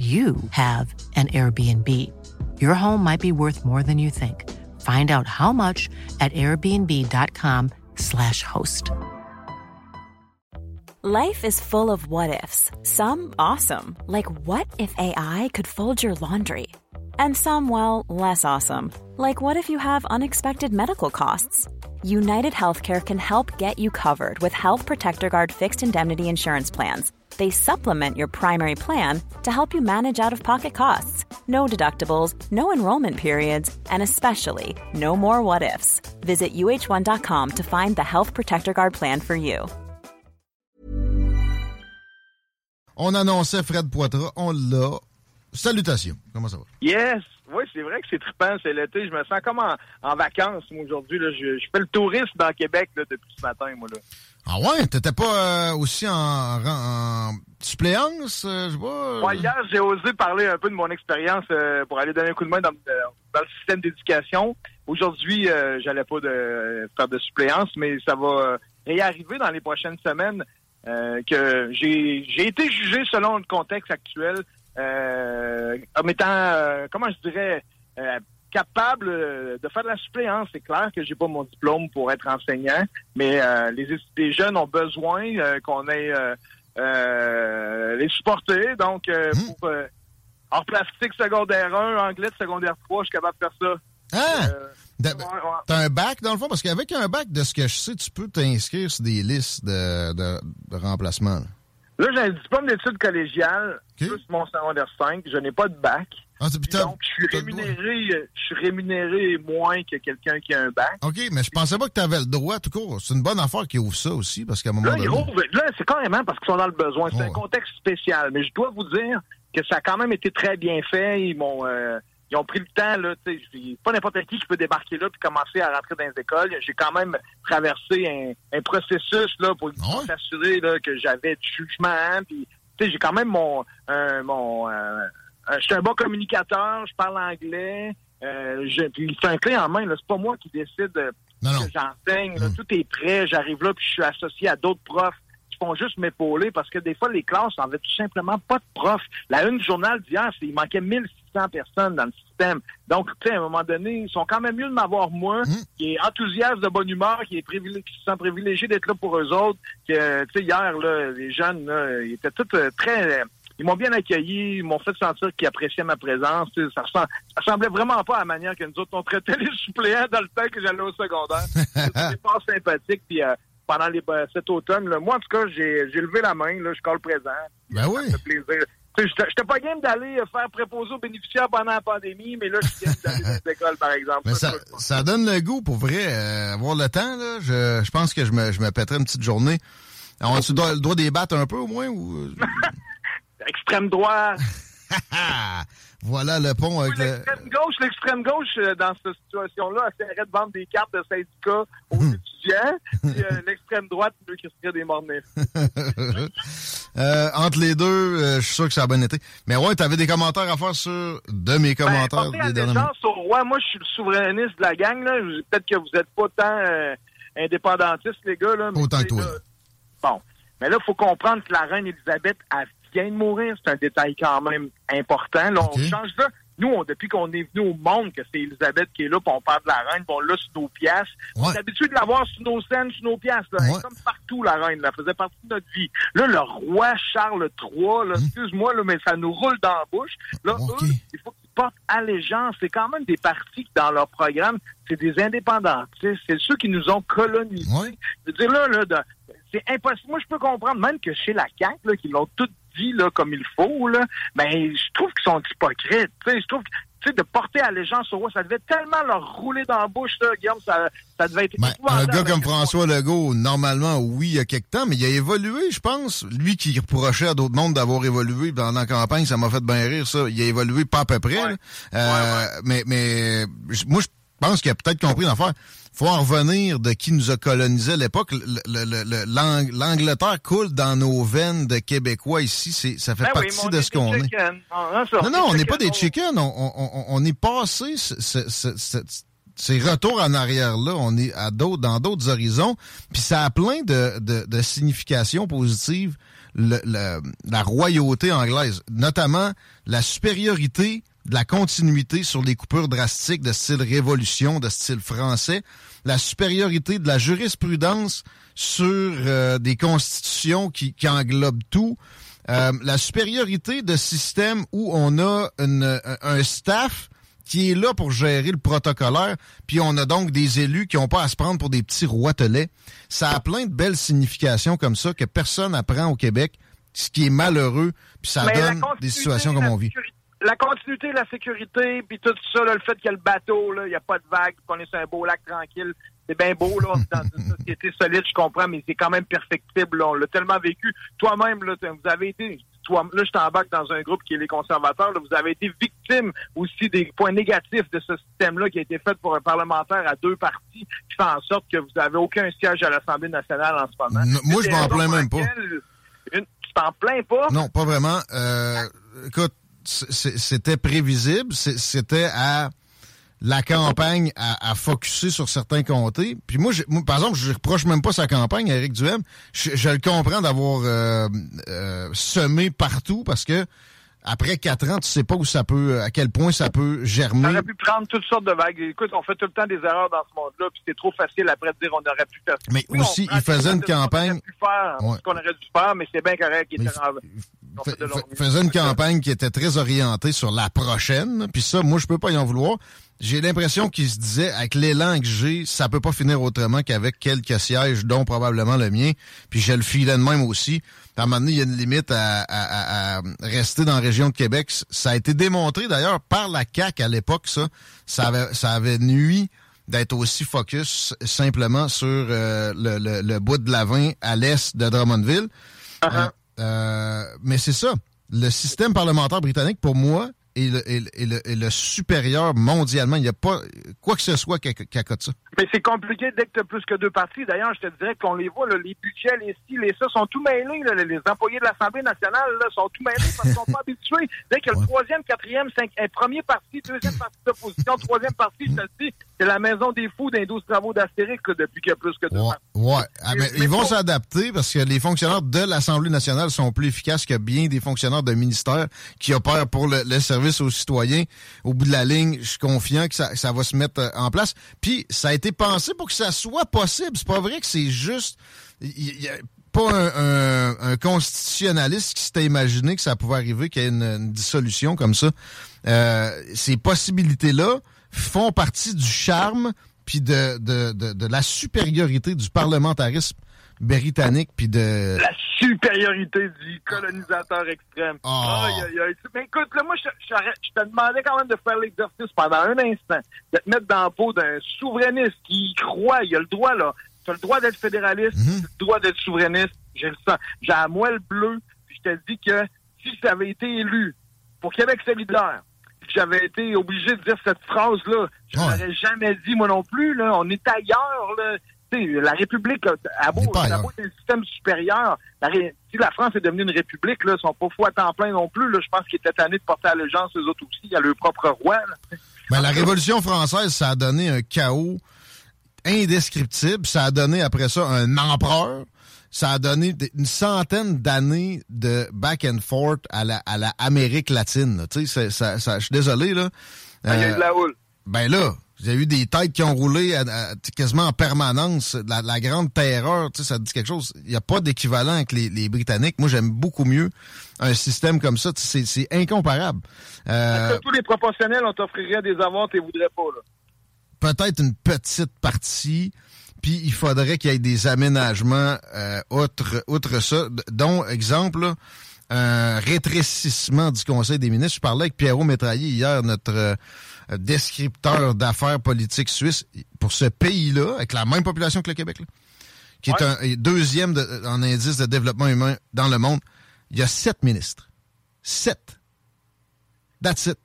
you have an Airbnb. Your home might be worth more than you think. Find out how much at airbnb.com/slash host. Life is full of what ifs. Some awesome, like what if AI could fold your laundry? And some, well, less awesome, like what if you have unexpected medical costs? United Healthcare can help get you covered with Health Protector Guard fixed indemnity insurance plans. They supplement your primary plan to help you manage out of pocket costs. No deductibles, no enrollment periods, and especially no more what ifs. Visit uh1.com to find the Health Protector Guard plan for you. On annonçait Fred Poitras, on l'a. Salutations. Comment ça va? Yes! Oui, c'est vrai que c'est trippant, c'est l'été. Je me sens comme en, en vacances, moi, aujourd'hui. là. Je, je fais le tourisme dans Québec là, depuis ce matin, moi. Là. Ah ouais? T'étais pas euh, aussi en, en suppléance? euh, je. Ouais, hier, j'ai osé parler un peu de mon expérience euh, pour aller donner un coup de main dans, euh, dans le système d'éducation. Aujourd'hui, euh, j'allais pas de, faire de suppléance, mais ça va réarriver dans les prochaines semaines que j'ai été jugé selon le contexte actuel comme étant, comment je dirais, capable euh, de faire de la suppléance. C'est clair que j'ai pas mon diplôme pour être enseignant, mais euh, les, les jeunes ont besoin euh, qu'on ait euh, les supporter. Donc, euh, pour art plastique secondaire 1, anglais de secondaire 3, je suis capable de faire ça. Ah! T'as un bac, dans le fond? Parce qu'avec un bac, de ce que je sais, tu peux t'inscrire sur des listes de, de, de remplacement. là. Là, j'ai un diplôme d'études collégiales, plus mon secondaire 5. Je n'ai pas de bac. Ah, donc, je suis rémunéré, je suis rémunéré moins que quelqu'un qui a un bac. OK, mais je pensais pas que tu avais le droit, tout court. C'est une bonne affaire qui ouvre ça aussi, parce qu'à un moment Là, donné... ils rouvrent- là, c'est carrément parce qu'ils sont dans le besoin. C'est un contexte spécial. Mais je dois vous dire que ça a quand même été très bien fait. Ils m'ont, euh, ils ont pris le temps, là. tu sais, c'est pas n'importe qui qui peut débarquer là puis commencer à rentrer dans les écoles. J'ai quand même traversé un, un processus, là, pour Ah s'assurer, là, que j'avais du jugement. Puis, j'ai quand même mon, mon, euh, je suis un bon communicateur. Je parle anglais. Euh, je, puis c'est un clé en main, là. C'est pas moi qui décide euh, que j'enseigne. là. Tout est prêt. J'arrive là puis je suis associé à d'autres profs qui font juste m'épauler parce que des fois, les classes n'avaient tout simplement pas de profs. La une du journal d'hier, c'est il manquait 1600 personnes dans le système. Donc, tu sais, à un moment donné, ils sont quand même mieux de m'avoir moi, qui est enthousiaste, de bonne humeur, qui est privilé- qui se sent privilégié d'être là pour eux autres. Que, tu sais, hier, là, les jeunes, là, ils étaient tous euh, très... ils m'ont bien accueilli, ils m'ont fait sentir qu'ils appréciaient ma présence. Tu sais, Ça, ressemblait vraiment pas à la manière que nous autres, on traitait les suppléants dans le temps que j'allais au secondaire. C'est pas sympathique. Puis euh, pendant les, euh, cet automne, là, moi, en tout cas, j'ai j'ai levé la main. Là, je colle présent. Ben oui. Ça fait plaisir. J'étais pas game d'aller euh, faire préposer aux bénéficiaires pendant la pandémie, mais là, je suis game d'aller dans les écoles, par exemple. Mais ça, ça donne le goût, pour vrai. euh, avoir le temps, là, je, je pense que je me, je me pèterais une petite journée. On tu dois, le droit des battre un peu, au moins? ou Extrême droit. Voilà le pont avec le... L'extrême gauche, l'extrême gauche, euh, dans cette situation-là, essaierait de vendre des cartes de syndicats aux Hmm. étudiants. Euh, l'extrême droite, lui, qui serait des morts. Euh, entre les deux, euh, je suis sûr que ça a bien été. Mais ouais, t'avais des commentaires à faire sur de mes commentaires Ben, des portez derniers au roi. Moi, je suis le souverainiste de la gang. là. Peut-être que vous n'êtes pas tant indépendantistes, les gars. Là, mais Autant que toi. là, Bon. Mais là, il faut comprendre que la reine Elisabeth, elle vient de mourir. C'est un détail quand même important. Là, on change ça. Nous, on- depuis qu'on est venu au monde, que c'est Elisabeth qui est là, puis on parle de la reine, puis on l'a sur nos pièces. On est habitué de l'avoir sur nos scènes, sur nos pièces. Là. Est Comme partout, la reine. Elle faisait partie de notre vie. Là, le roi Charles III, là, excuse-moi, là, mais ça nous roule dans la bouche. Là, eux, il faut qu'ils portent allégeance. C'est quand même des partis qui, dans leur programme, c'est des indépendantistes. C'est ceux qui nous ont colonisés. Je veux dire, là, là, de- c'est impossible. Moi, je peux comprendre, même que chez la CAQ, là, qu'ils l'ont tout là, comme il faut, là, mais je trouve qu'ils sont hypocrites. Je trouve que tu sais, de porter allégeance au roi. Ça devait tellement leur rouler dans la bouche, là, Guillaume. Ça, ça devait être. Ben, un gars comme François Legault, normalement, oui, il y a quelque temps, mais il a évolué, je pense. Lui qui reprochait à d'autres mondes d'avoir évolué pendant la campagne, ça m'a fait bien rire, ça. Il a évolué pas à peu près. Euh, mais, mais moi, je pense qu'il a peut-être compris l'affaire faut en revenir de qui nous a colonisé à l'époque. L'Angleterre coule dans nos veines de Québécois ici. Ça fait ben partie de ce qu'on est. Non, non, on n'est pas des chickens. On, est passé ces retours en arrière-là. On est à d'autres, dans d'autres horizons. Puis ça a plein de, de, significations positives. la royauté anglaise, notamment la supériorité de la continuité sur les coupures drastiques de style révolution, de style français, la supériorité de la jurisprudence sur euh, des constitutions qui, qui englobent tout, euh, la supériorité de systèmes où on a une, un staff qui est là pour gérer le protocolaire, puis on a donc des élus qui n'ont pas à se prendre pour des petits roitelets. Ça a plein de belles significations comme ça que personne n'apprend au Québec, ce qui est malheureux, puis ça donne des situations comme on vit la continuité, la sécurité, puis tout ça, le fait qu'il y a le bateau, il n'y a pas de vagues, qu'on est sur un beau lac tranquille, c'est bien beau, là, dans une société solide, je comprends, mais c'est quand même perfectible, on l'a tellement vécu. Toi-même, là, vous avez été, toi, là, je t'embarque dans un groupe qui est les conservateurs, vous avez été victime aussi des points négatifs de ce système-là qui a été fait pour un parlementaire à deux partis, qui fait en sorte que vous n'avez aucun siège à l'Assemblée nationale en ce moment. moi, je m'en plains même pas. tu t'en plains pas? Non, pas vraiment. Euh, écoute, c'était prévisible, c'était à la campagne à, à focuser sur certains comtés. Puis moi, par exemple, je reproche même pas sa campagne à Éric Duhem. Je, le comprends d'avoir euh, euh, semé partout parce que après quatre ans, tu sais pas où ça peut, à quel point ça peut germer. On aurait pu prendre toutes sortes de vagues. Écoute, on fait tout le temps des erreurs dans ce monde-là, puis c'est trop facile après de dire on aurait pu faire. Mais aussi, il faisait une campagne. Ce qu'on aurait dû faire, mais c'est bien correct. Il était faisait une campagne qui était très orientée sur la prochaine. Puis ça, moi, je peux pas y en vouloir. J'ai l'impression qu'il se disait, avec l'élan que j'ai, ça peut pas finir autrement qu'avec quelques sièges, dont probablement le mien. Puis je le filais de même aussi. À un moment donné, il y a une limite à, rester dans la région de Québec. Ça a été démontré d'ailleurs par la CAC à l'époque, ça. Ça avait, ça avait nuit d'être aussi focus simplement sur euh, le, bout de la à l'est de Drummondville. Uh-huh. Euh, mais c'est ça. Le système parlementaire britannique, pour moi, est le, supérieur mondialement. Il n'y a pas quoi que ce soit qui, qui accote ça. Mais c'est compliqué dès que tu as plus que deux partis. D'ailleurs, je te dirais qu'on les voit, les budgets, les styles, les ça sont tout mêlés. les employés de l'Assemblée nationale sont tout mêlés parce qu'ils sont pas habitués. Dès que le troisième, quatrième, cinquième, premier parti, deuxième parti d'opposition, troisième parti, je te dis, c'est la maison des fous d'un 12 travaux d'Astérix depuis qu'il y a plus que deux ouais, Ouais. Ah, mais, ils vont s'adapter parce que les fonctionnaires de l'Assemblée nationale sont plus efficaces que bien des fonctionnaires de ministère qui opèrent pour le, service aux citoyens. Au bout de la ligne, je suis confiant que ça, va se mettre euh, en place. Puis, ça a été pensé pour que ça soit possible. C'est pas vrai que c'est juste... Il y a pas un, constitutionnaliste qui s'était imaginé que ça pouvait arriver, qu'il y ait une, dissolution comme ça. Euh, ces possibilités-là font partie du charme puis de, de, de, la supériorité du parlementarisme britannique puis de la supériorité du colonisateur extrême. Oh. Mais écoute, là, moi, je, te demandais quand même de faire l'exercice pendant un instant, de te mettre dans la peau d'un souverainiste qui y croit, il a le droit, là. Tu as le droit d'être fédéraliste, mm-hmm. le droit d'être souverainiste, j'ai le sang. J'ai la moelle bleue, puis je te dis que si ça avait été élu pour Québec solidaire, j'avais été obligé de dire cette phrase-là. Je ne l'aurais jamais dit, moi non plus. Là. On est ailleurs. Là. La République a beau, un système supérieur. si la France est devenue une République, là, ils sont pas fous à temps plein non plus. Là. Je pense qu'ils étaient tannés de porter allégeance aux autres aussi, à leur propre roi. Ben, la Révolution française, ça a donné un chaos indescriptible. Ça a donné après ça un empereur ça a donné une centaine d'années de back and forth à la, à la Amérique latine. Tu sais, ça, ça, je suis désolé, là. Ah, il y a eu de la houle. Ben là, il y a eu des têtes qui ont roulé quasiment en permanence. La, la grande terreur, tu sais, ça dit quelque chose. Il n'y a pas d'équivalent avec les, les, Britanniques. Moi, j'aime beaucoup mieux un système comme ça. C'est incomparable. Euh, tous les proportionnels, on t'offrirait des avoirs, tu voudrais pas, là? Peut-être une petite partie. Puis il faudrait qu'il y ait des aménagements euh, outre, outre ça. Dont, exemple, un rétrécissement du Conseil des ministres. Je parlais avec Pierrot Métraillé hier, notre euh, descripteur d'affaires politiques suisse, pour ce pays-là, avec la même population que le Québec, qui est un deuxième en indice de développement humain dans le monde. Il y a sept ministres. Sept. That's it.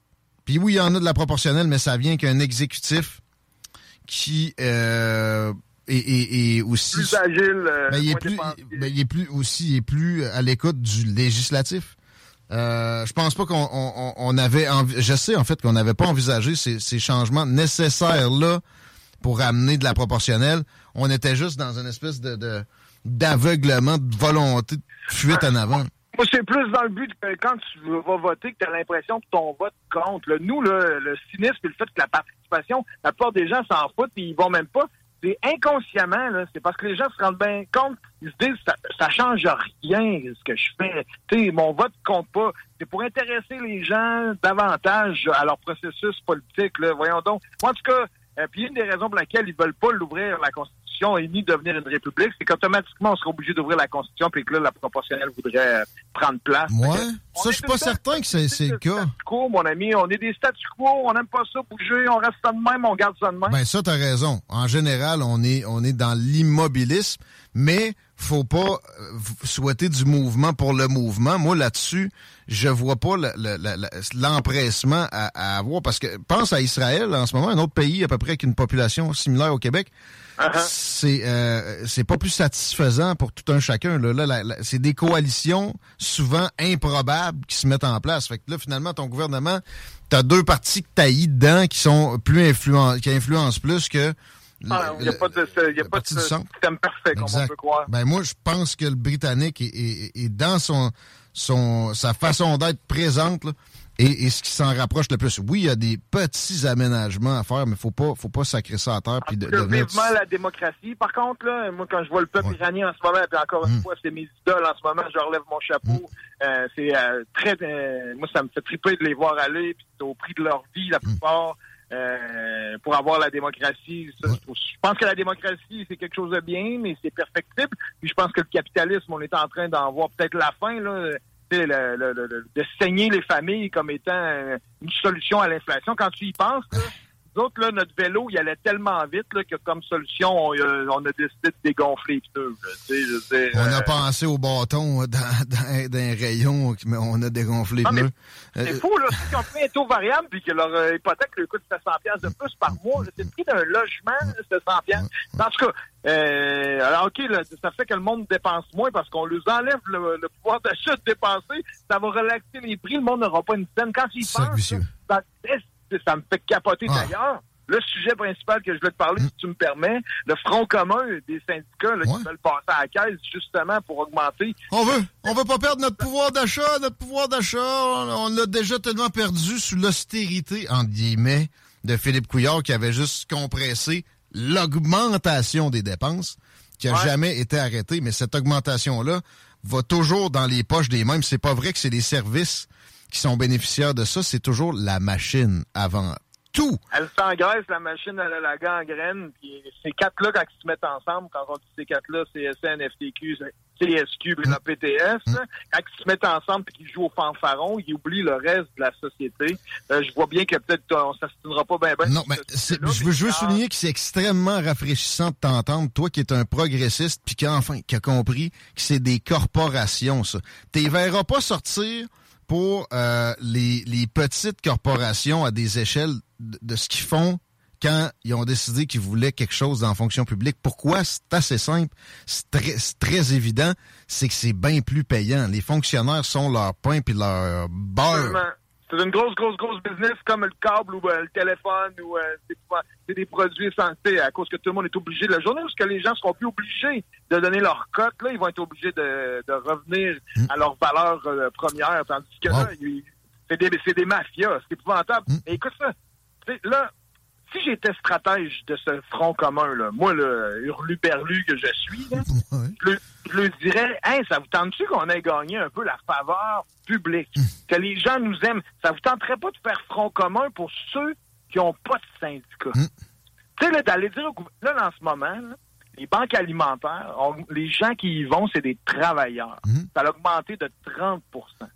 Puis oui, il y en a de la proportionnelle, mais ça vient qu'un exécutif qui euh, est, aussi plus agile. Euh, ben, il, est plus, ben, il est plus aussi il est plus à l'écoute du législatif. Euh, je pense pas qu'on on, avait je sais en fait qu'on n'avait pas envisagé ces, changements nécessaires là pour amener de la proportionnelle. On était juste dans une espèce de d'aveuglement, de, volonté de fuite en avant. Moi, c'est plus dans le but que quand tu vas voter, que tu as l'impression que ton vote compte. nous, le cynisme et le fait que la participation, la plupart des gens s'en foutent et ils vont même pas. Inconsciemment, c'est parce que les gens se rendent bien compte, ils se disent ça, change rien ce que je fais. mon vote compte pas. C'est pour intéresser les gens davantage à leur processus politique. Voyons donc. en tout cas, euh, puis une des raisons pour laquelle ils veulent pas l'ouvrir la Constitution et ni devenir une république, c'est qu'automatiquement, on sera obligé d'ouvrir la Constitution puis que là, la proportionnelle voudrait euh, prendre place. Ouais. Ça, je suis pas certain que c'est le cas. Quo, mon ami, on est des statu quo, on n'aime pas ça bouger, on reste ça de même, on garde ça de même. Ben ça, t'as raison. En général, on est, on est dans l'immobilisme, mais faut pas euh, souhaiter du mouvement pour le mouvement. Moi, là-dessus, je vois pas l'empressement à, avoir, parce que pense à Israël, en ce moment, un autre pays à peu près avec une population similaire au Québec. Uh-huh. C'est euh, c'est pas plus satisfaisant pour tout un chacun. Là, là, c'est des coalitions souvent improbables qui se mettent en place. Fait que là, finalement, ton gouvernement, t'as deux partis que t'as dedans qui sont plus influents, qui influencent plus que ah, il n'y a pas de, y a pas de système parfait, comme on peut croire. Ben moi, je pense que le Britannique est, est, est dans son, son, sa façon d'être présente, là, et, ce qui s'en rapproche le plus. Oui, il y a des petits aménagements à faire, mais faut pas, faut pas sacrer ça à terre. Puis de, vivement la démocratie. Par contre, là, moi, quand je vois le peuple iranien en ce moment, puis encore une mm. fois, c'est mes idoles en ce moment, je relève mon chapeau. Mm. Euh, c'est euh, très, euh, moi, ça me fait triper de les voir aller, puis au prix de leur vie, la mm. Plupart. pour avoir la démocratie. Je pense que la démocratie, c'est quelque chose de bien, mais c'est perfectible. Puis je pense que le capitalisme, on est en train d'en voir peut-être la fin. Là de saigner les familles comme étant une solution à l'inflation. Quand tu y penses, nous autres, là, notre vélo, il allait tellement vite là, que comme solution, on, euh, a décidé de dégonfler les pneus. on a euh, pensé au bâton dans, dans, dans, un rayon, mais on a dégonflé les pneus. C'est euh, fou, là. Ceux qui ont pris un taux variable puis que leur hypothèque leur coûte 700 de plus par mois, c'est le prix d'un logement, 700 En tout cas, euh, alors, OK, ça fait que le monde dépense moins parce qu'on leur enlève le, pouvoir d'achat de dépenser. Ça va relaxer les prix. Le monde n'aura pas une scène. Quand ils pensent, ça, ça, me fait capoter ah. d'ailleurs. Le sujet principal que je voulais te parler, si tu me permets, le front commun des syndicats qui veulent passer à la caisse justement pour augmenter. On veut, on veut pas perdre notre pouvoir d'achat, notre pouvoir d'achat, on, l'a déjà tellement perdu sous l'austérité, entre guillemets, de Philippe Couillard qui avait juste compressé l'augmentation des dépenses qui a jamais été arrêtée, mais cette augmentation-là va toujours dans les poches des mêmes. C'est pas vrai que c'est les services qui sont bénéficiaires de ça, c'est toujours la machine avant tout. Elle s'engraisse, la machine, elle a la gangrène, puis ces quatre-là, quand ils se mettent ensemble, quand on dit ces quatre-là, CSN, FTQ, CSQ et la PTS, mm. quand ils se mettent ensemble et qu'ils jouent au fanfaron, ils oublient le reste de la société. Euh, je vois bien que peut-être on s'assinera pas bien. non, mais je veux, veux souligner que c'est extrêmement rafraîchissant de t'entendre, toi qui es un progressiste puis qui enfin qui a compris que c'est des corporations ça. T'es verras pas sortir pour euh, les, les petites corporations à des échelles de, de ce qu'ils font quand ils ont décidé qu'ils voulaient quelque chose dans la fonction publique. Pourquoi? C'est assez simple. C'est très, très, évident. C'est que c'est bien plus payant. Les fonctionnaires sont leur pain puis leur beurre. C'est une grosse, grosse, grosse business comme le câble ou euh, le téléphone ou euh, c'est des produits essentiels à cause que tout le monde est obligé de la journée parce que les gens seront plus obligés de donner leur cote. Là, ils vont être obligés de, de revenir hmm. à leur valeur euh, première. Tandis que là, c'est des, des mafias. C'est épouvantable. Hmm. écoute ça. Là, si j'étais stratège de ce front commun, là, moi, le hurlu-berlu que je suis, je, je, dirais, hey, ça vous tente-tu qu'on ait gagné un peu la faveur publique? Hmm. Que les gens nous aiment. Ça vous tenterait pas de faire front commun pour ceux qui n'ont pas de syndicat? Hmm. Tu sais, là, d'aller dire au gouvernement, là, en ce moment, les banques alimentaires, les gens qui y vont, c'est des travailleurs. Mhm. Ça a augmenté de 30%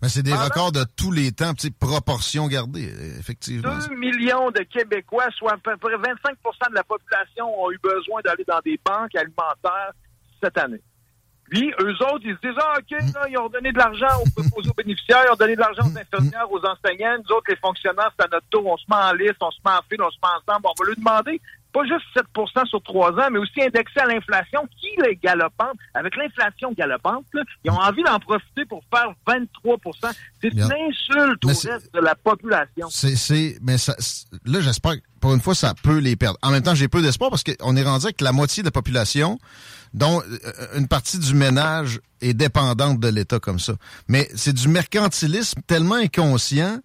Mais c'est des records de tous les temps, proportion gardée, effectivement. 2 millions de Québécois, soit à peu près 25 de la population, ont eu besoin d'aller dans des banques alimentaires cette année. Puis, eux autres, ils se disent, ah, OK, là, ils ont donné de l'argent aux, aux, bénéficiaires, ils ont donné de l'argent aux infirmières, aux enseignants. Nous autres, les fonctionnaires, c'est à notre tour. On se met en liste, on se met en fil, on se met ensemble. On va lui demander pas juste 7% sur trois ans, mais aussi indexé à l'inflation qui est galopante. Avec l'inflation galopante, ils ont envie d'en profiter pour faire 23% C'est une insulte au reste de la population. C'est, mais ça, là, j'espère que pour une fois, ça peut les perdre. En même temps, j'ai peu d'espoir parce qu'on est rendu avec la moitié de la population dont euh, une partie du ménage est dépendante de l'État comme ça. Mais c'est du mercantilisme tellement inconscient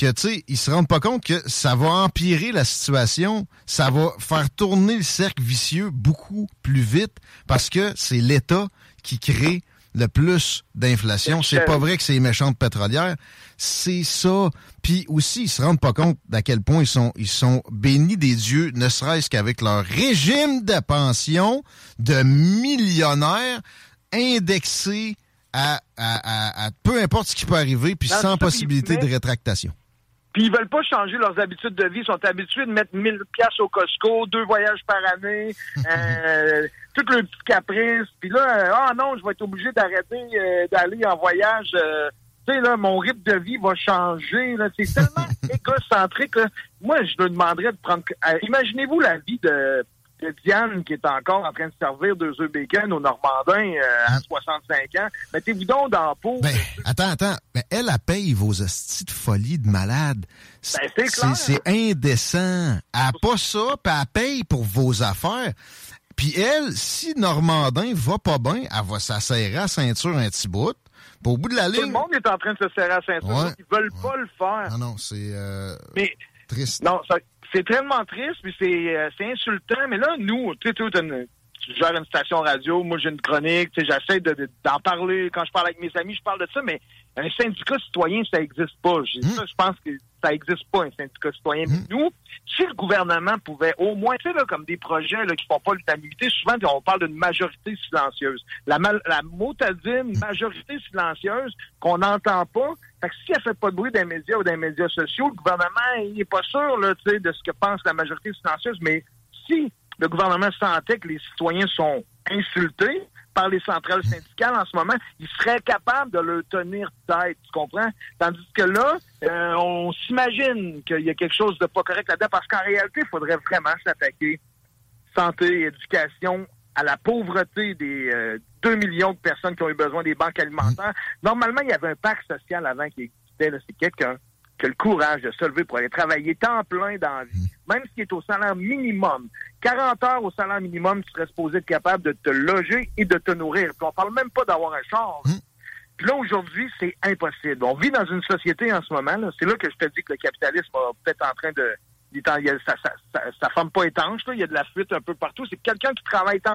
que, tu sais, ils se rendent pas compte que ça va empirer la situation, ça va faire tourner le cercle vicieux beaucoup plus vite parce que c'est l'État qui crée le plus d'inflation. C'est pas vrai que c'est les méchantes pétrolières. C'est ça. Puis aussi, ils se rendent pas compte d'à quel point ils sont, ils sont bénis des dieux, ne serait-ce qu'avec leur régime de pension de millionnaires indexés à, à, à, peu importe ce qui peut arriver, puis sans possibilité de rétractation. Puis ils veulent pas changer leurs habitudes de vie. Ils sont habitués de mettre 1000 pièces au Costco, deux voyages par année, euh, tout le petit caprice. Puis là, euh, ah non, je vais être obligé d'arrêter euh, d'aller en voyage. Euh, tu sais là, mon rythme de vie va changer. Là, c'est tellement égocentrique. Là. Moi, je me demanderais de prendre. Imaginez-vous la vie de Diane qui est encore en train de servir deux œufs bacon au Normandin euh, à 65 ans. Mettez-vous donc dans la peau. Ben, attends, attends. Elle, a paye vos hosties de folie de malade. Ben, c'est indécent. Elle n'a pas ça, puis elle paye pour vos affaires. Puis elle, si Normandin va pas bien, elle va s'asserrer à ceinture un petit bout. au bout de la ligne... Tout le monde est en train de se serrer à ceinture. Ils veulent pas le faire. Non, non, c'est euh, triste. Non, ça, c'est tellement triste, puis c'est, euh, c'est insultant. Mais là, nous, tu sais, tu gères une station radio, moi j'ai une chronique, j'essaie de, d'en parler. Quand je parle avec mes amis, je parle de ça, mais un syndicat citoyen, ça n'existe pas. Hmm. ça, je pense que ça n'existe pas, un syndicat citoyen. Hmm. nous, si le gouvernement pouvait au moins, tu sais, là, comme des projets là, qui font pas l'unanimité, souvent on parle d'une majorité silencieuse. La, la motadine majorité silencieuse qu'on n'entend pas, fait que si elle fait pas de bruit dans les médias ou dans les médias sociaux, le gouvernement, il n'est pas sûr là, de ce que pense la majorité silencieuse. Mais si le gouvernement sentait que les citoyens sont insultés par les centrales syndicales en ce moment, il serait capable de le tenir tête, tu comprends? Tandis que là, euh, on s'imagine qu'il y a quelque chose de pas correct là-dedans, parce qu'en réalité, il faudrait vraiment s'attaquer santé, éducation, à la pauvreté des euh, 2 millions de personnes qui ont eu besoin des banques alimentaires. Normalement, il y avait un pacte social avant qui existait. C'est quelqu'un qui a le courage de se lever pour aller travailler temps plein dans la vie, même s'il est au salaire minimum. 40 heures au salaire minimum, tu serais supposé être capable de te loger et de te nourrir. Puis on parle même pas d'avoir un char. Mmh. Puis là, aujourd'hui, c'est impossible. On vit dans une société en ce moment. C'est là que je te dis que le capitalisme est peut-être en train de... Ça, ça, ça, ça, forme pas étanche. Là. Il y a de la fuite un peu partout. C'est quelqu'un qui travaille tant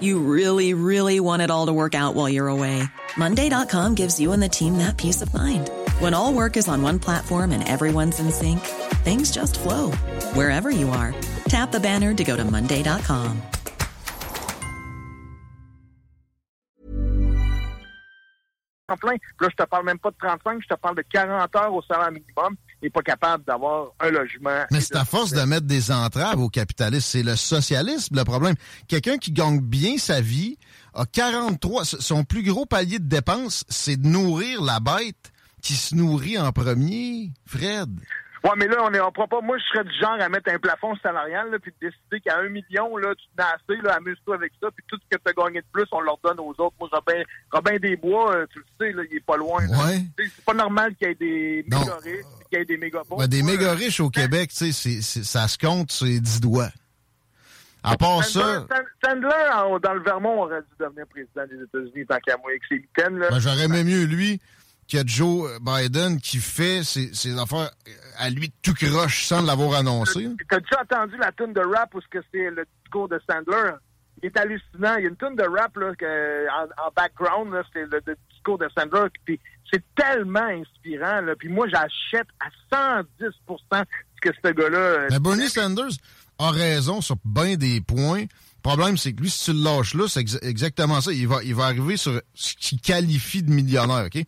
You really, really want it all to work out while you're away. Monday.com gives you and the team that peace of mind. When all work is on one platform and everyone's in sync, things just flow wherever you are. Tap the banner to go to Monday.com. Plein. Là, je te parle même pas de 35, je te parle de 40 heures au salaire minimum. N'est pas capable d'avoir un logement. Mais c'est à force de mettre des entraves au capitalisme. C'est le socialisme le problème. Quelqu'un qui gagne bien sa vie a 43. Son plus gros palier de dépenses, c'est de nourrir la bête qui se nourrit en premier, Fred? Ouais, mais là, on est, on pas. Moi, je serais du genre à mettre un plafond salarial, là, puis de décider qu'à un million, là, tu te assez, là, amuse-toi avec ça, puis tout ce que tu as gagné de plus, on leur donne aux autres. Moi, Robin, Robin Desbois, euh, tu le sais, là, il est pas loin. Ouais. C'est pas normal qu'il y ait des méga riches, qu'il y ait des méga pauvres. des méga riches au Québec, tu sais, ça se compte, c'est 10 doigts. À part ça. Sandler, dans le Vermont, aurait dû devenir président des États-Unis tant qu'à moi avec ses mitaines. Ben, J'aurais aimé mieux lui que Joe Biden qui fait ses, ses affaires à lui tout croche sans l'avoir annoncé. T'as-tu entendu la tune de rap où c'est le discours de Sandler? Il est hallucinant. Il y a une tune de rap là, que, en, background, c'est le, discours de Sandler. Puis c'est tellement inspirant. Là. Puis moi, j'achète à 110% ce que ce gars-là... Euh, Mais Bernie Sanders a raison sur bien des points. Le problème, c'est que lui, si tu le lâches là, c'est exactement ça. Il va, il va arriver sur ce qu'il qualifie de millionnaire, OK?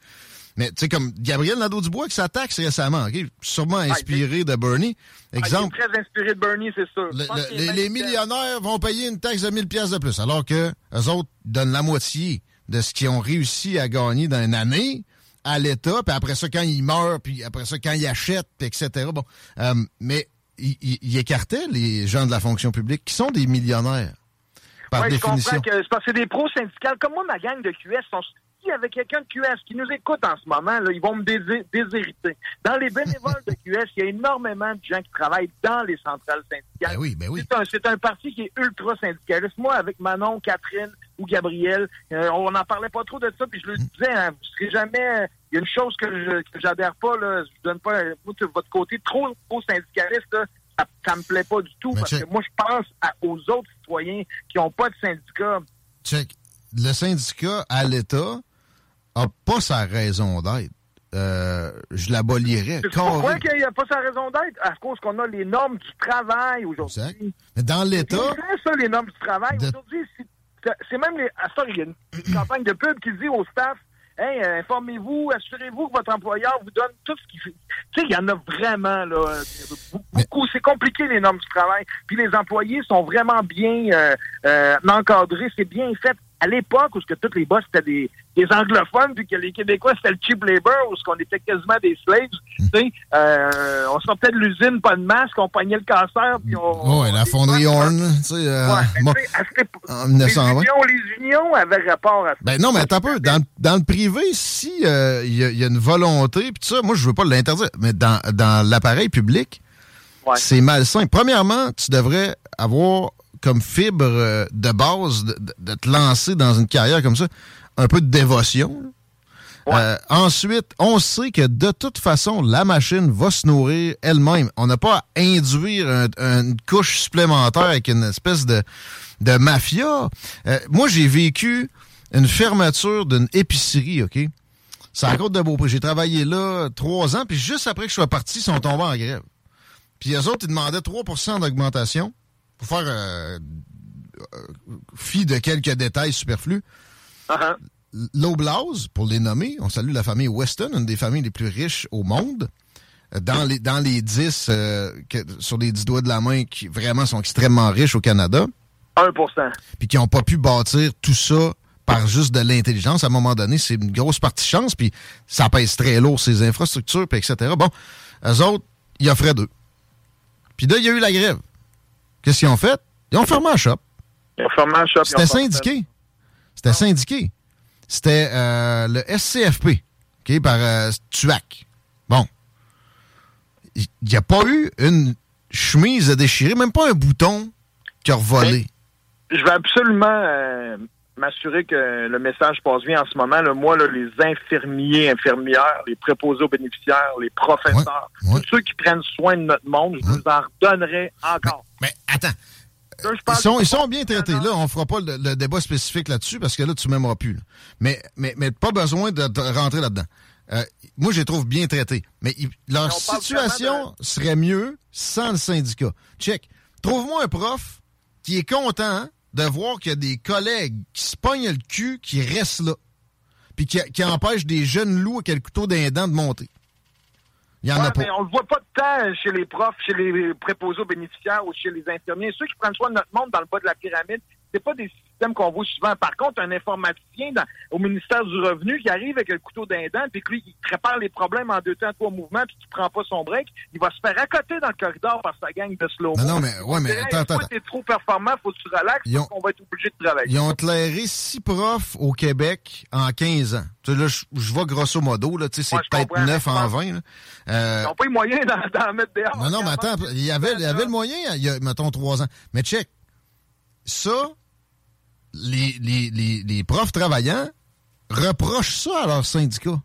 Mais tu sais, comme Gabriel Nadeau-Dubois qui s'attaque récemment, OK? Sûrement inspiré de Bernie. Exemple. Ah, il est très inspiré de Bernie, c'est sûr. les, millionnaires vont payer une taxe de 1000 pièces de plus, alors que les autres donnent la moitié de ce qu'ils ont réussi à gagner dans une année à l'État, puis après ça, quand ils meurent, puis après ça, quand ils achètent, puis etc. Bon, euh, mais il, écartait les gens de la fonction publique qui sont des millionnaires. Par définition. Je comprends que c'est parce que des pros syndicales, comme moi, ma gang de QS sont s'il y avait quelqu'un de QS qui nous écoute en ce moment, là, ils vont me déshériter. Dans les bénévoles de QS, il y a énormément de gens qui travaillent dans les centrales syndicales. Ben oui, ben oui. C'est un, parti qui est ultra syndicaliste. Moi, avec Manon, Catherine ou Gabriel, euh, on n'en parlait pas trop de ça, puis je le mm. disais, hein, vous serez jamais... Il y a une chose que je j'adhère pas, là, je vous donne pas... Moi, de votre côté, trop, trop syndicaliste, ça, ça me plaît pas du tout, parce que moi, je pense aux autres citoyens qui n'ont pas de syndicat. Check. Le syndicat à l'État pas sa raison d'être. Euh, je l'abolirais. Pourquoi qu'il n'y a pas sa raison d'être? À cause qu'on a les normes du travail aujourd'hui. Dans l'État. C'est ça, les normes du travail. Aujourd'hui, c'est même les. À ça, il y a une, campagne de pub qui dit au staff Hey, euh, informez-vous, assurez-vous que votre employeur vous donne tout ce qu'il fait. Tu sais, il y en a vraiment, là, beaucoup. C'est compliqué, les normes du travail. Puis les employés sont vraiment bien euh, euh encadrés. C'est bien fait à l'époque où que tous les boss étaient des, des anglophones, puis que les Québécois c'était le cheap labor, où ce qu'on était quasiment des slaves, euh, on sortait de l'usine, pas de masque, on pognait le cancer, puis on... Ouais, la fonderie Horn, tu sais, euh, en 1920. Les unions, les unions avaient rapport à ça? Ben non, mais attends un peu, dans, dans le privé, si il euh, y, y, a une volonté, puis ça, moi je veux pas l'interdire, mais dans, dans l'appareil public, c'est malsain. Premièrement, tu devrais avoir comme fibre euh, de base de, te lancer dans une carrière comme ça, un peu de dévotion. Euh, ensuite, on sait que de toute façon, la machine va se nourrir elle-même. On n'a pas à induire une couche supplémentaire avec une espèce de, de mafia. Euh, moi, j'ai vécu une fermeture d'une épicerie, OK? C'est à Côte de Beaupré. J'ai travaillé là trois ans, puis juste après que je sois parti, ils sont tombés en grève. Puis les autres, ils demandaient 3% d'augmentation pour faire euh, fi de quelques détails superflus. Uh pour les nommer, on salue la famille Weston, une des familles les plus riches au monde. Dans les, dans les 10, euh, sur les 10 doigts de la main, qui vraiment sont extrêmement riches au Canada. 1% Puis qui n'ont pas pu bâtir tout ça par juste de l'intelligence. À un moment donné, c'est une grosse partie de chance, puis ça pèse très lourd, ces infrastructures, puis etc. Bon, eux autres, ils offraient deux. Puis là, il y a eu la grève. Qu'est-ce qu'ils ont fait? Ils ont fermé un shop. Ils ont fermé un shop. C'était syndiqué. C'était syndiqué. C'était euh, le SCFP, OK, par euh, TUAC. Bon. Il n'y a pas eu une chemise à déchirer, même pas un bouton qui a revolé. je vais absolument euh, m'assurer que le message passe bien en ce moment. Là, moi, là, les infirmiers, infirmières, les préposés aux bénéficiaires, les professeurs, tous ceux qui prennent soin de notre monde, je vous en redonnerai encore. Mais, attends. Ils, sont, ils sont bien traités. Là, on fera pas le, débat spécifique là-dessus parce que là, tu m'aimeras plus. Mais, mais, mais pas besoin de, rentrer là-dedans. Euh, moi, je les trouve bien traités. Mais leur situation serait mieux sans le syndicat. Check. Trouve-moi un prof qui est content de voir qu'il y a des collègues qui se pognent le cul, qui restent là, puis qui, qui empêchent des jeunes loups avec le couteau d'un dent de monter. Il y en a pas. Mais on ne voit pas de temps chez les profs, chez les préposés aux bénéficiaires ou chez les infirmiers. Ceux qui prennent soin de notre monde dans le bas de la pyramide, c'est pas des qu'on voit souvent. Par contre, un informaticien au ministère du Revenu qui arrive avec le couteau d'indent, puis que lui, il prépare les problèmes en deux temps, trois mouvements, puis qui prend pas son break, il va se faire accoter dans le corridor par sa gang de slow Non, non, mais, ouais, mais attends, attends. t'es trop performant, faut que tu relaxes, ont, on va être obligé de travailler. Ils ont éclairé six profs au Québec en 15 ans. Tu sais, là, je, vois grosso modo, là, tu sais, c'est peut-être 9 en 20, Euh... Ils n'ont pas eu moyen d'en mettre dehors. Non, non, mais attends, il y avait, il y avait le moyen, il y a, mettons, trois ans. Mais check. Ça, les, les, les, les profs travaillants reprochent ça à leur syndicat.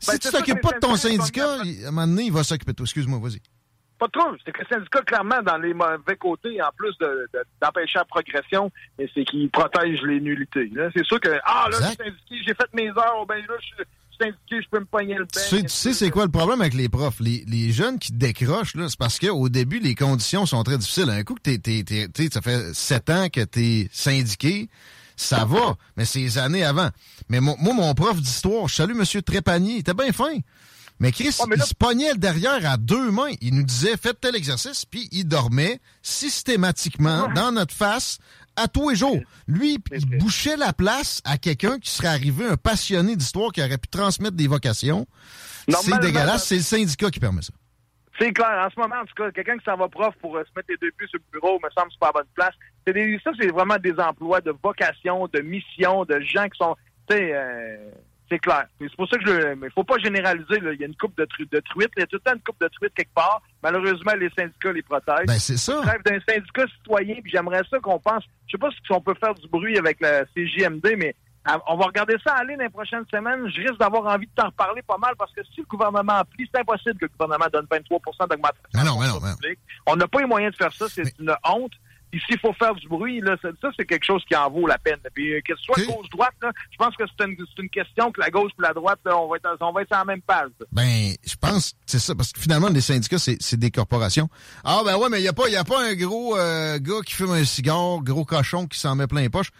si Ben, tu t'occupes pas de ton syndicat, à un moment donné, il va s'occuper de toi. Excuse-moi, vas-y. Pas trop. C'est que le syndicat, clairement, dans les mauvais côtés, en plus de- de- d'empêcher la progression, c'est qu'il protège les nullités. C'est sûr que, ah, là, je suis syndiqué, j'ai fait mes heures, ben là, je suis je peux me pogner le Tu sais, tu sais c'est quoi le problème avec les profs? Les, les jeunes qui décrochent, c'est parce qu'au début, les conditions sont très difficiles. Un coup que t'es, t'es, t'es- t'sais, ça fait sept ans que t'es syndiqué, ça va, mais c'est les années avant. Mais mon- moi, mon prof d'histoire, je salue M. Trépanier, il était bien fin. Mais Chris, mais là- il se pognait derrière à deux mains. Il nous disait, faites tel exercice, puis il dormait systématiquement dans notre face à tous les jours. Lui, il bouchait la place à quelqu'un qui serait arrivé, un passionné d'histoire, qui aurait pu transmettre des vocations. C'est dégueulasse, c'est le syndicat qui permet ça. C'est clair. En ce moment, en tout cas, quelqu'un qui s'en va prof pour euh, se mettre les deux pieds sur le bureau, me semble, c'est pas à bonne place. Des- ça, c'est vraiment des emplois de vocation, de mission, de gens qui sont, tu sais, euh, c'est clair. C'est pour ça que je le, mais faut pas généraliser, là. Il y a une coupe de, tru- de truites. Il y a tout le temps une coupe de truites quelque part. Malheureusement, les syndicats les protègent. Ben, c'est ça. Je rêve d'un syndicat citoyen, puis j'aimerais ça qu'on pense. Je sais pas si on peut faire du bruit avec la CJMD, mais à- on va regarder ça aller dans les prochaines semaines. Je risque d'avoir envie de t'en reparler pas mal parce que si le gouvernement applique, c'est impossible que le gouvernement donne 23 d'augmentation. Mais non, non, non. On n'a pas les moyens de faire ça, c'est une honte. S'il faut faire du bruit, là, ça, ça, c'est quelque chose qui en vaut la peine. Puis euh, que ce soit Ok. gauche-droite, je pense que c'est une, question que la gauche et la droite, là, on va être, on va être sur la même page. là. Ben, je pense que c'est ça, parce que finalement, les syndicats, c'est c'est des corporations. Ah, ben ouais, mais il n'y a, pas- y a pas un gros euh, gars qui fume un cigare, gros cochon qui s'en met plein les poches.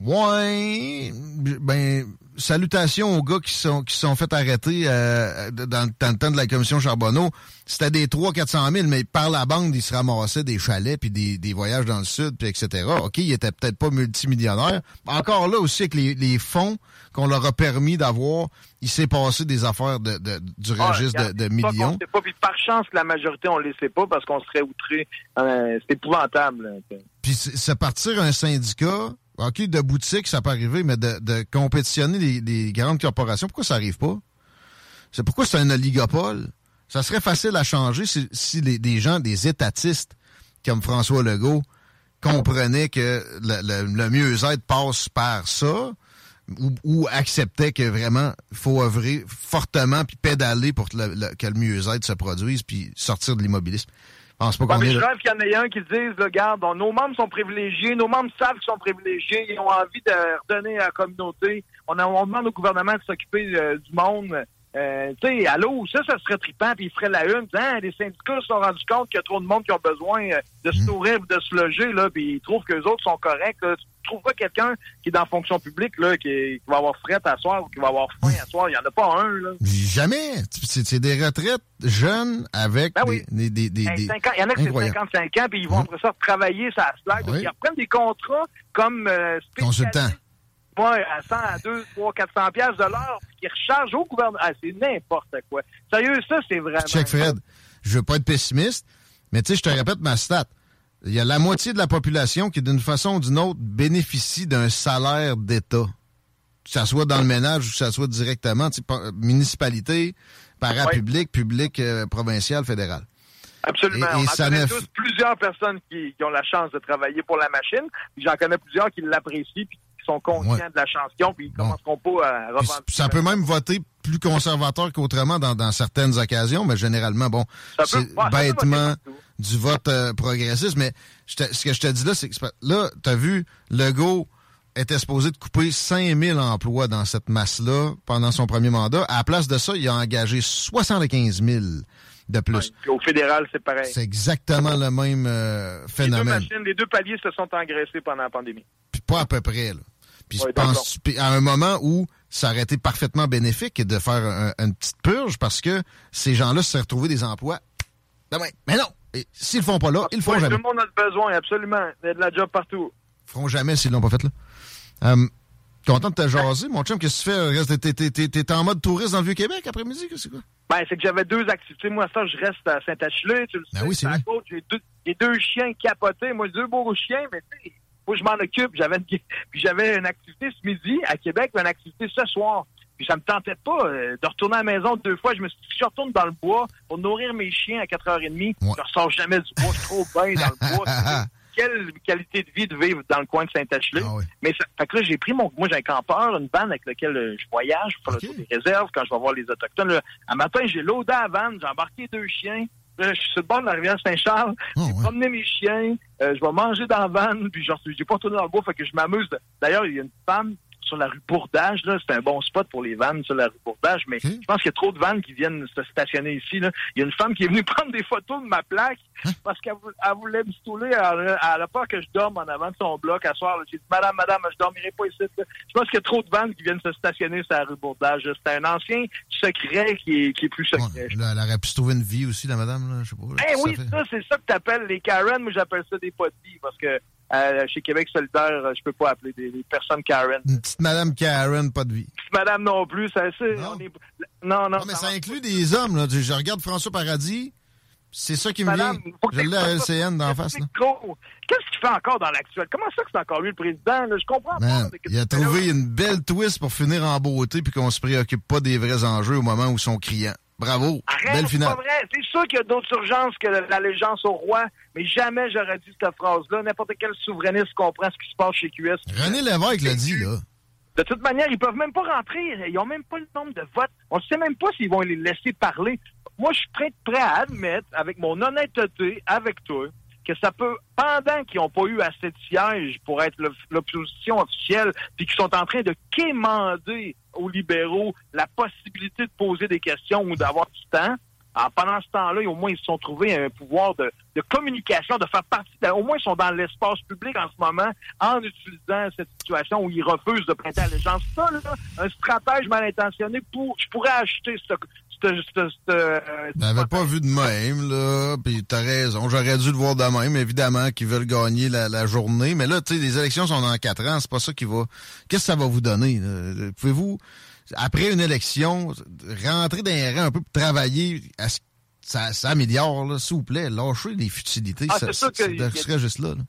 Ouais, ben, salutations aux gars qui sont qui sont fait arrêter euh, dans, dans le temps de la commission Charbonneau. C'était des 300-400 000, mais par la bande, ils se ramassaient des chalets, puis des, des voyages dans le sud, puis etc. OK, ils étaient peut-être pas multimillionnaires. Encore là aussi, avec les, les fonds qu'on leur a permis d'avoir, il s'est passé des affaires de, de- du Ah, registre de, de millions. pas, puis par chance la majorité, on ne les sait pas parce qu'on serait outré. Euh, c'est épouvantable. Puis c'est c'est partir un syndicat, OK, de boutique, ça peut arriver, mais de, de compétitionner les, les grandes corporations, pourquoi ça arrive pas? C'est pourquoi c'est un oligopole? Ça serait facile à changer si, si des gens, des étatistes comme François Legault, comprenaient que le, le- le mieux-être passe par ça, ou, ou acceptaient que vraiment il faut œuvrer fortement puis pédaler pour que le, le- que le mieux-être se produise puis sortir de l'immobilisme. Je pense pas Bon, qu'on est je rêve qu'il y en ait un qui dise, là, regarde, nos membres sont privilégiés, nos membres savent qu'ils sont privilégiés, ils ont envie de redonner à la communauté. On, a- on demande au gouvernement de s'occuper euh, du monde. Euh, tu sais, allô, ça, ça serait trippant, puis ils feraient la une. Hein, les syndicats se sont rendus compte qu'il y a trop de monde qui ont besoin euh, de se nourrir, de se loger, là, puis ils trouvent que les autres sont corrects. Là. Tu trouves pas quelqu'un qui est dans la fonction publique, là, qui, est- qui va avoir fret à soir ou qui va avoir faim à soir? Il y en a pas un, là. Jamais. C'est des retraites jeunes avec Ben des, oui. des, des, des- Hey, des- 50 il y en a qui c'est Incroyable. 55 ans, puis ils vont Hum. après ça travailler la slide. Oui. Ils reprennent des contrats comme euh, spécialistes. Ouais, à 100, à 2, 3, 400 piastres de l'heure, qu'ils rechargent au gouvernement. Ah, c'est n'importe quoi. Sérieux, ça, c'est vraiment... Check Fred. Je veux pas être pessimiste, mais tu sais, je te répète ma stat. Il y a la moitié de la population qui, d'une façon ou d'une autre, bénéficie d'un salaire d'État. Que ça soit dans le ménage ou que ça soit directement, tu sais, par- municipalité, parapublic, public, euh, provincial, fédéral. Absolument. Et- et On ça connaît tous plusieurs personnes qui, qui ont la chance de travailler pour la machine. Puis J'en connais plusieurs qui l'apprécient, puis qui sont conscients Ouais. de la ont, puis ils Bon. commenceront pas à revendiquer. ça peut même voter plus conservateur qu'autrement dans, dans certaines occasions, mais généralement, bon, c'est bêtement du vote euh, progressiste. Mais je te- ce que je te dis là, c'est que là, t'as vu, Legault était supposé de couper 5000 emplois dans cette masse-là pendant son premier mandat. À la place de ça, il a engagé 75 000 de plus. Ouais. Au fédéral, c'est pareil. C'est exactement le même euh, Les deux phénomène. machines, les deux paliers se sont engraissés pendant la pandémie. Puis pas à peu près. Là. Puis je Ouais, pense puis à un moment où ça aurait été parfaitement bénéfique de faire un- une petite purge parce que ces gens-là se seraient retrouvés des emplois demain. Mais non! S'ils le font pas là, ils le feront Ouais, jamais. Tout le monde a besoin, absolument. Il y a de la job partout. Ils le feront jamais s'ils l'ont pas fait là. Euh, content de te jaser, mon chum. Qu'est-ce que tu fais? T'es- t'es- en mode touriste dans le Vieux-Québec après-midi? que C'est quoi? Ben, c'est que j'avais deux activités. Moi, ça, je reste à Saint-Achille, tu le Ben sais. oui, c'est J'ai deux, j'ai deux chiens capotés. Moi, deux beaux chiens, mais tu sais, faut que je m'en occupe. J'avais une, puis j'avais une activité ce midi à Québec, puis une activité ce soir. Puis ça me tentait pas euh, de retourner à la maison deux fois. Je me suis dit, si je retourne dans le bois pour nourrir mes chiens à 4h30, Ouais. je ressors jamais du bois. Je suis trop bien dans le bois. quelle qualité de vie de vivre dans le coin de Saint-Achely. Ah oui. Mais ça, fait que là, j'ai pris mon. Moi, j'ai un campeur, une vanne avec laquelle euh, je voyage, je fais Ok. le tour des réserves quand je vais voir les Autochtones. Là. Un matin, j'ai loadé à la vanne, j'ai embarqué deux chiens. Là, je suis sur le bord de la rivière Saint-Charles. Oh, J'ai ouais. promené mes chiens. euh, je vais manger dans la vanne, puis genre, j'ai pas tourné dans le bois, fait que je m'amuse. D'ailleurs, il y a une femme sur la rue Bourdage, c'est un bon spot pour les vannes sur la rue Bourdage, mais je pense qu'il y a trop de vannes qui viennent se stationner ici. Là. Il y a une femme qui est venue prendre des photos de ma plaque Hein? parce qu'elle vou- elle voulait me stouler. Elle, elle a peur que je dorme en avant de son bloc à soir. J'ai dit, Madame, Madame, je dormirai pas ici. là. Je pense qu'il y a trop de vannes qui viennent se stationner sur la rue Bourdage. C'est un ancien secret qui est, qui est plus secret. Ouais, là, elle aurait pu se trouver une vie aussi, la madame, là, je sais pas. là, Eh oui, ça c'est ça que t'appelles les Karen. Moi, j'appelle ça des vie parce que chez Québec solidaire, euh, je peux pas appeler des, des personnes Karen. Une petite madame Karen, pas de vie. Madame non plus, ça c'est. Non? est- Non, non. Non, mais ça inclut des hommes, là. Je regarde François Paradis, c'est ça qui me vient. Je l'ai à. LCN d'en face, là. Qu'est-ce qu'il fait encore dans l'actuel? Comment ça que c'est encore lui le président? là? Je comprends Man, pas. il a trouvé une belle twist pour finir en beauté puis qu'on se préoccupe pas des vrais enjeux au moment où ils sont criants. Bravo. Arrête, belle c'est finale. sûr qu'il y a d'autres urgences que l'allégeance au roi, mais jamais j'aurais dit cette phrase-là. N'importe quel souverainiste comprend ce qui se passe chez QS. René Lévesque l'a dit, là. De toute manière, ils peuvent même pas rentrer. Ils ont même pas le nombre de votes. On ne sait même pas s'ils vont les laisser parler. Moi, je suis prêt, prêt à admettre, avec mon honnêteté, avec toi, que ça peut, pendant qu'ils n'ont pas eu assez de sièges pour être l'opposition officielle, puis qu'ils sont en train de quémander aux libéraux la possibilité de poser des questions ou d'avoir du temps, alors, pendant ce temps-là, au moins, ils se sont trouvés un pouvoir de, communication, de faire partie. au moins, ils sont dans l'espace public en ce moment en utilisant cette situation où ils refusent de prêter allégeance. Ça, là, un stratège mal intentionné, pour, je pourrais acheter ce. Ce euh, T'avais pas vu de même, là, puis t'as raison. J'aurais dû le voir de même, évidemment, qu'ils veulent gagner la, la journée. Mais là, tu sais, les élections sont dans quatre ans, c'est pas ça qui va... Qu'est-ce que ça va vous donner? Pouvez-vous, après une élection, rentrer dans les rangs un peu pour travailler à ce ça, ça améliore, s'il vous plaît, lâchez les futilités. Ah, ça, c'est sûr ça- que- ça serait juste là. là.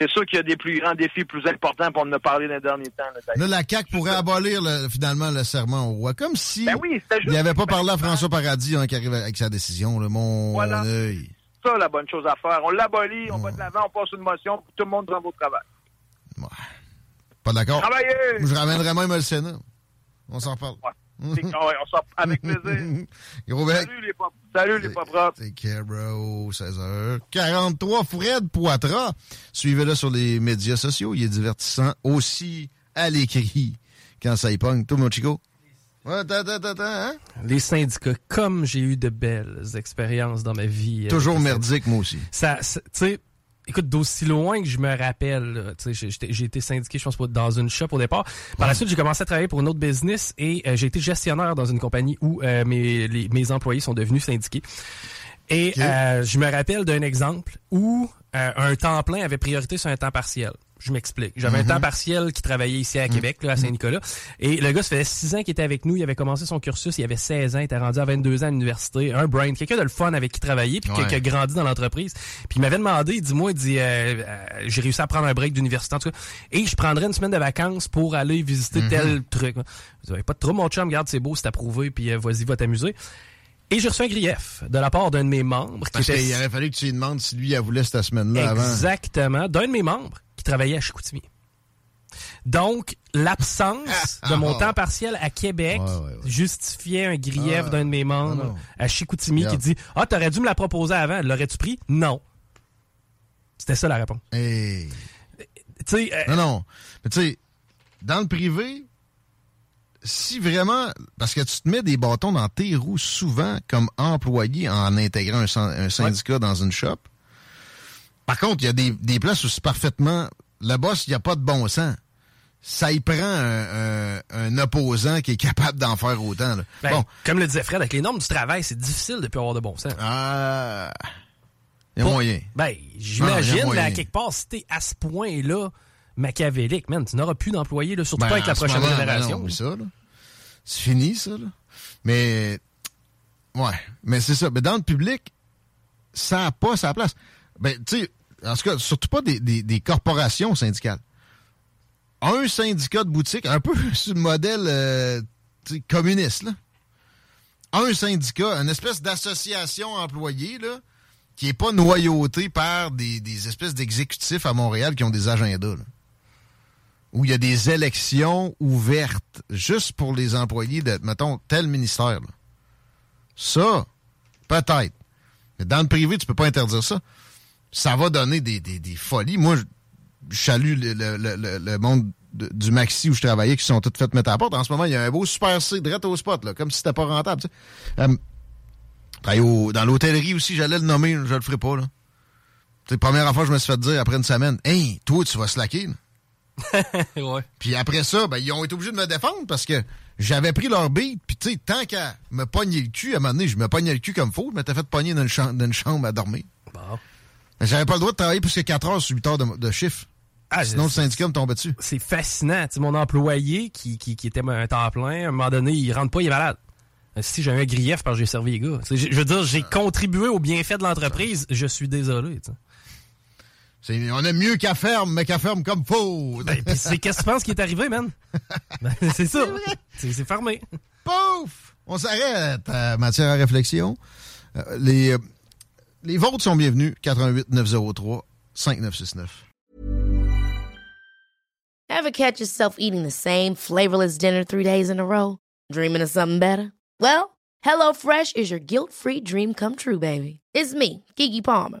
C'est sûr qu'il y a des plus grands défis plus importants, on en a parlé dans les derniers temps. là, d'ailleurs. Là, la CAQ pourrait abolir le- finalement le serment au roi. Comme si Ben oui, il n'avait pas parlé à François Paradis hein, qui arrive avec sa décision. Là, mon Voilà. œil. ça la bonne chose à faire. On l'abolit, on va Ouais. de l'avant, on passe une motion, tout le monde va au travail. Pas d'accord. Je ramènerais même le Sénat. On s'en reparle. C'est- ouais, on sort avec plaisir. Gros bec. Salut les pas, salut les pas propres. C'est care, bro. 16h43. Fred Poitras. Suivez-le sur les médias sociaux. Il est divertissant aussi à l'écrit quand ça y pogne. Toi, mon chico? Ouais, hein? Les syndicats, comme j'ai eu de belles expériences dans ma vie. avec Toujours merdique, moi aussi. ça- tu sais, écoute, d'aussi loin que je me rappelle, là, tu sais, j'ai- été syndiqué, je pense pas, dans une shop au départ. Par la suite, j'ai commencé à travailler pour une autre business et euh, j'ai été gestionnaire dans une compagnie où euh, mes, les- mes employés sont devenus syndiqués. Et euh, je me rappelle d'un exemple où un temps plein avait priorité sur un temps partiel. Je m'explique. J'avais un temps partiel qui travaillait ici à Québec, là, à Saint-Nicolas. Et le gars, ça faisait six ans qu'il était avec nous. Il avait commencé son cursus. Il avait 16 ans. Il était rendu à 22 ans à l'université. Un brain. Quelqu'un de le fun avec qui travailler puis qui- Ouais. qui a grandi dans l'entreprise. Puis il m'avait demandé, il dit, moi, il dit, euh, euh, j'ai réussi à prendre un break d'université, en tout cas. Et je prendrais une semaine de vacances pour aller visiter tel truc. Je dis, pas de trop, mon chum, regarde, c'est beau, c'est approuvé, puis euh, vas-y, va t'amuser. Et j'ai reçu un grief de la part d'un de mes membres Parce était qu'il aurait fallu que tu lui demandes si lui, elle voulait cette semaine-là avant. Exactement. D'un de mes membres qui travaillait à Chicoutimi. Donc, l'absence de mon temps partiel à Québec Ouais, ouais, ouais. justifiait un grief Ah, d'un de mes membres non, non. à Chicoutimi Regarde. qui dit « Ah, t'aurais dû me la proposer avant. L'aurais-tu pris? » Non. C'était ça la réponse. Hey. Euh, Non, non. Mais tu sais, dans le privé, si vraiment. Parce que tu te mets des bâtons dans tes roues souvent comme employé en intégrant un, syn- un syndicat dans une shop. Par contre, il y a des, des places où c'est parfaitement. Le boss, il n'y a pas de bon sens. Ça y prend un, un- un opposant qui est capable d'en faire autant. là. ben, bon. comme le disait Fred, avec les normes du travail, c'est difficile de plus avoir de bon sens. Ah. Il y a moyen. Ben, j'imagine, à quelque part, si t'es à ce point-là machiavélique, man, tu n'auras plus d'employés, surtout Ben, pas avec la prochaine moment, ben génération. non, ça. C'est fini, ça, là. Mais, ouais. Mais c'est ça. Mais dans le public, ça n'a pas sa place. Ben, tu sais, en tout cas, surtout pas des, des, des corporations syndicales. Un syndicat de boutique, un peu sur le modèle euh, communiste, là. Un syndicat, une espèce d'association employée, là, qui est pas noyauté par des, des espèces d'exécutifs à Montréal qui ont des agendas. Là. Où il y a des élections ouvertes juste pour les employés de, mettons, tel ministère. Là. Ça, peut-être. Mais dans le privé, tu peux pas interdire ça. Ça va donner des, des, des folies. Moi, je salue le, le, le, le monde de, du maxi où je travaillais qui sont toutes faites mettre à la porte. En ce moment, il y a un beau super C direct au spot, là, comme si c'était pas rentable. Euh, dans l'hôtellerie aussi, j'allais le nommer, je le ferai pas. Là. Première fois je me suis fait dire après une semaine Hey, toi, tu vas slacker. ouais. Puis après ça, ben, ils ont été obligés de me défendre parce que j'avais pris leur beat. Puis tu sais, tant qu'à me pogner le cul, à un moment donné, je me pognais le cul comme faut. Je m'étais fait pogner dans une, chambre, dans une chambre à dormir. Bon. Mais j'avais pas le droit de travailler plus que 4 heures sur 8 heures de, de chiffre. Ah, Sinon, le syndicat me tombait dessus. C'est fascinant. Tu sais, mon employé qui, qui, qui était un temps plein, à un moment donné, il rentre pas, il est malade. Euh, Si j'ai un grief parce que j'ai servi les gars. Je veux dire, j'ai contribué au bienfait de l'entreprise. Je suis désolé. tu On aime mieux qu'à ferme, mais qu'à ferme comme faut. Ben, pis c'est qu'est-ce que tu penses qui est arrivé, man? Ben, c'est ça. C'est c'est fermé. Pouf! On s'arrête à matière à réflexion. Euh, les, euh, les votes sont bienvenus. 88 903 5969. Ever catch yourself eating the same flavorless dinner three days in a row? Dreaming of something better? Well, HelloFresh is your guilt-free dream come true, baby. It's me, Kiki Palmer.